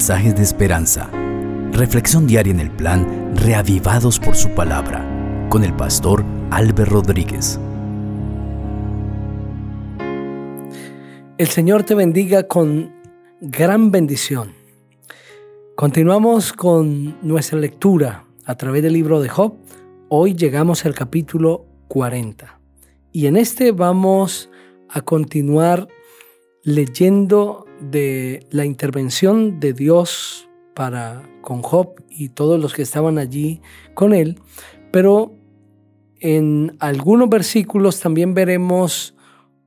mensajes de esperanza. Reflexión diaria en el plan Reavivados por su palabra con el pastor Álvaro Rodríguez. El Señor te bendiga con gran bendición. Continuamos con nuestra lectura a través del libro de Job. Hoy llegamos al capítulo 40 y en este vamos a continuar leyendo de la intervención de Dios para con Job y todos los que estaban allí con él, pero en algunos versículos también veremos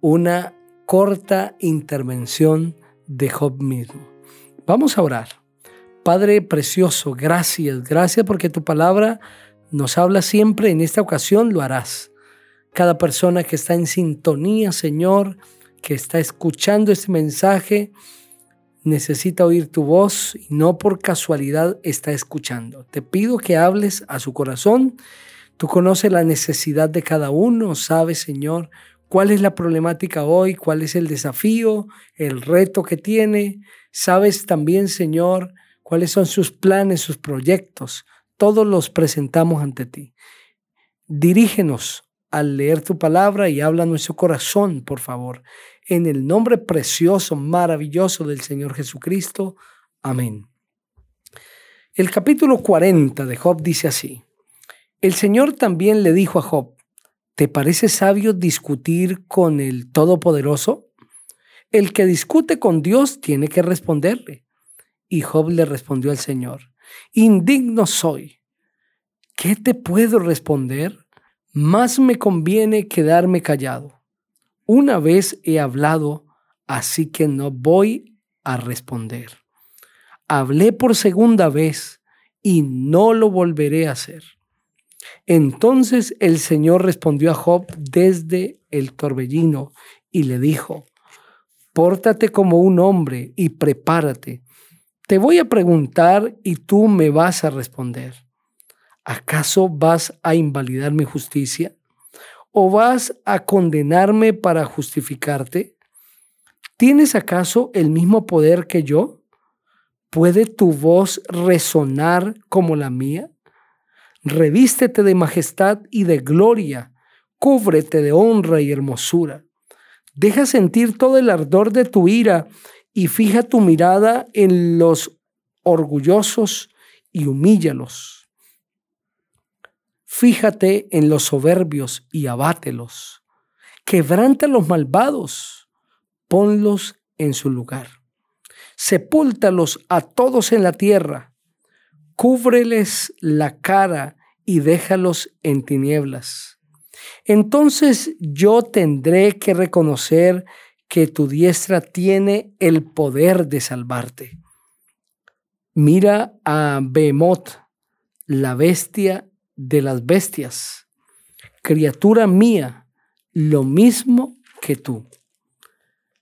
una corta intervención de Job mismo. Vamos a orar. Padre precioso, gracias, gracias porque tu palabra nos habla siempre, en esta ocasión lo harás. Cada persona que está en sintonía, Señor, que está escuchando este mensaje necesita oír tu voz y no por casualidad está escuchando. Te pido que hables a su corazón. Tú conoces la necesidad de cada uno, sabes, Señor, cuál es la problemática hoy, cuál es el desafío, el reto que tiene. Sabes también, Señor, cuáles son sus planes, sus proyectos. Todos los presentamos ante ti. Dirígenos al leer tu palabra y habla nuestro corazón, por favor en el nombre precioso, maravilloso del Señor Jesucristo. Amén. El capítulo 40 de Job dice así, el Señor también le dijo a Job, ¿te parece sabio discutir con el Todopoderoso? El que discute con Dios tiene que responderle. Y Job le respondió al Señor, indigno soy. ¿Qué te puedo responder? Más me conviene quedarme callado. Una vez he hablado, así que no voy a responder. Hablé por segunda vez y no lo volveré a hacer. Entonces el Señor respondió a Job desde el torbellino y le dijo, Pórtate como un hombre y prepárate. Te voy a preguntar y tú me vas a responder. ¿Acaso vas a invalidar mi justicia? ¿O vas a condenarme para justificarte? ¿Tienes acaso el mismo poder que yo? ¿Puede tu voz resonar como la mía? Revístete de majestad y de gloria, cúbrete de honra y hermosura. Deja sentir todo el ardor de tu ira y fija tu mirada en los orgullosos y humíllalos. Fíjate en los soberbios y abátelos. Quebranta a los malvados, ponlos en su lugar. Sepúltalos a todos en la tierra. Cúbreles la cara y déjalos en tinieblas. Entonces yo tendré que reconocer que tu diestra tiene el poder de salvarte. Mira a Behemoth, la bestia de las bestias, criatura mía, lo mismo que tú.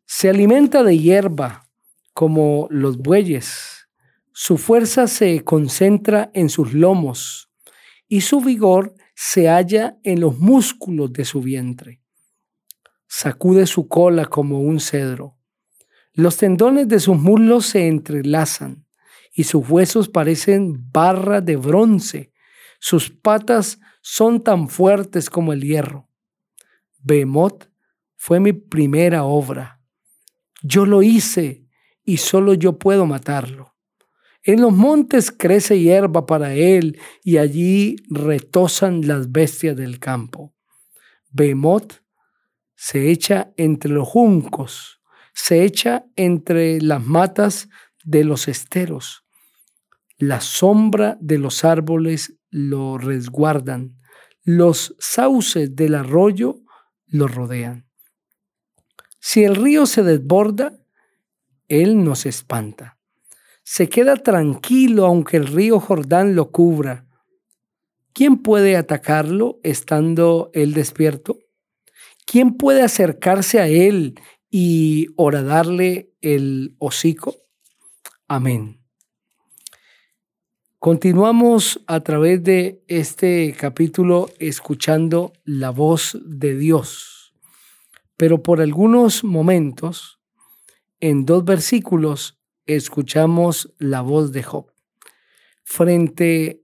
Se alimenta de hierba como los bueyes, su fuerza se concentra en sus lomos y su vigor se halla en los músculos de su vientre. Sacude su cola como un cedro. Los tendones de sus muslos se entrelazan y sus huesos parecen barra de bronce sus patas son tan fuertes como el hierro. Behemoth fue mi primera obra. Yo lo hice y solo yo puedo matarlo. En los montes crece hierba para él y allí retosan las bestias del campo. Behemoth se echa entre los juncos, se echa entre las matas de los esteros. La sombra de los árboles lo resguardan, los sauces del arroyo lo rodean. Si el río se desborda, él nos espanta. Se queda tranquilo aunque el río Jordán lo cubra. ¿Quién puede atacarlo estando él despierto? ¿Quién puede acercarse a él y horadarle el hocico? Amén. Continuamos a través de este capítulo escuchando la voz de Dios, pero por algunos momentos, en dos versículos, escuchamos la voz de Job. Frente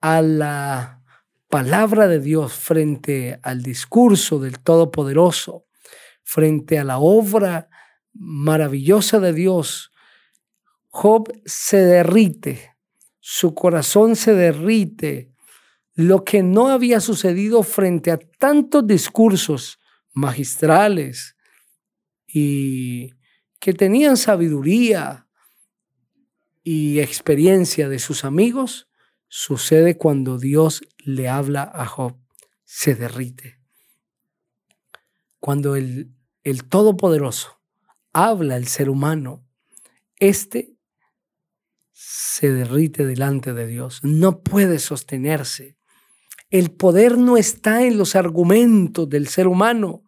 a la palabra de Dios, frente al discurso del Todopoderoso, frente a la obra maravillosa de Dios, Job se derrite, su corazón se derrite. Lo que no había sucedido frente a tantos discursos magistrales y que tenían sabiduría y experiencia de sus amigos, sucede cuando Dios le habla a Job, se derrite. Cuando el, el Todopoderoso habla al ser humano, éste se derrite delante de Dios, no puede sostenerse. El poder no está en los argumentos del ser humano,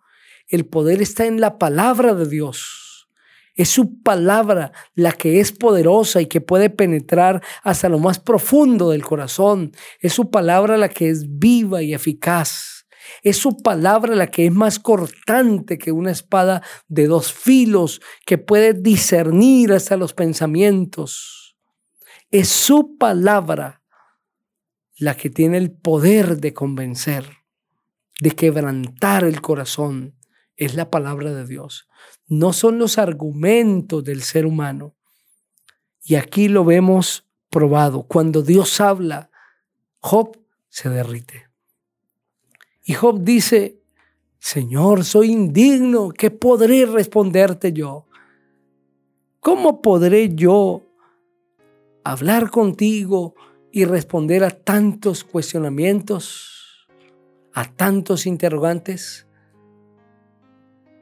el poder está en la palabra de Dios. Es su palabra la que es poderosa y que puede penetrar hasta lo más profundo del corazón. Es su palabra la que es viva y eficaz. Es su palabra la que es más cortante que una espada de dos filos que puede discernir hasta los pensamientos. Es su palabra la que tiene el poder de convencer, de quebrantar el corazón. Es la palabra de Dios no son los argumentos del ser humano. Y aquí lo vemos probado. Cuando Dios habla, Job se derrite. Y Job dice, Señor, soy indigno, ¿qué podré responderte yo? ¿Cómo podré yo hablar contigo y responder a tantos cuestionamientos, a tantos interrogantes?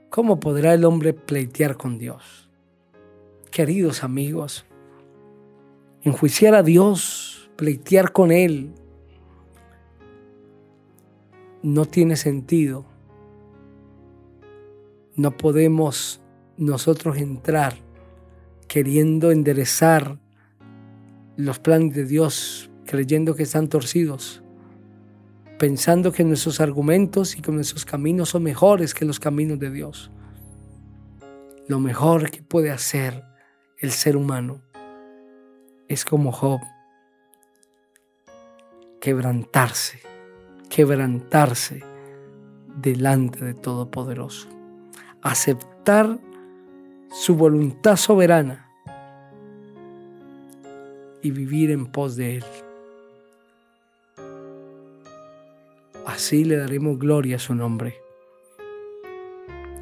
¿Cómo podrá el hombre pleitear con Dios? Queridos amigos, enjuiciar a Dios, pleitear con Él, no tiene sentido. No podemos nosotros entrar queriendo enderezar los planes de Dios, creyendo que están torcidos pensando que nuestros argumentos y que nuestros caminos son mejores que los caminos de Dios. Lo mejor que puede hacer el ser humano es como Job, quebrantarse, quebrantarse delante de Todopoderoso, aceptar su voluntad soberana y vivir en pos de Él. Así le daremos gloria a su nombre.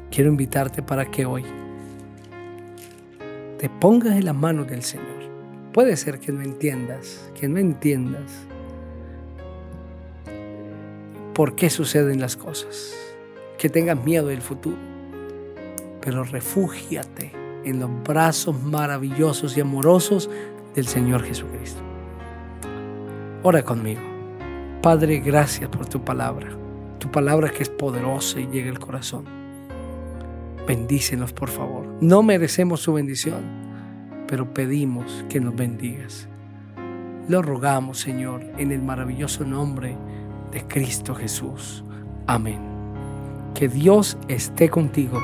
Quiero invitarte para que hoy te pongas en las manos del Señor. Puede ser que no entiendas, que no entiendas por qué suceden las cosas, que tengas miedo del futuro, pero refúgiate en los brazos maravillosos y amorosos del Señor Jesucristo. Ora conmigo. Padre, gracias por tu palabra. Tu palabra que es poderosa y llega al corazón. Bendícenos, por favor. No merecemos su bendición, pero pedimos que nos bendigas. Lo rogamos, Señor, en el maravilloso nombre de Cristo Jesús. Amén. Que Dios esté contigo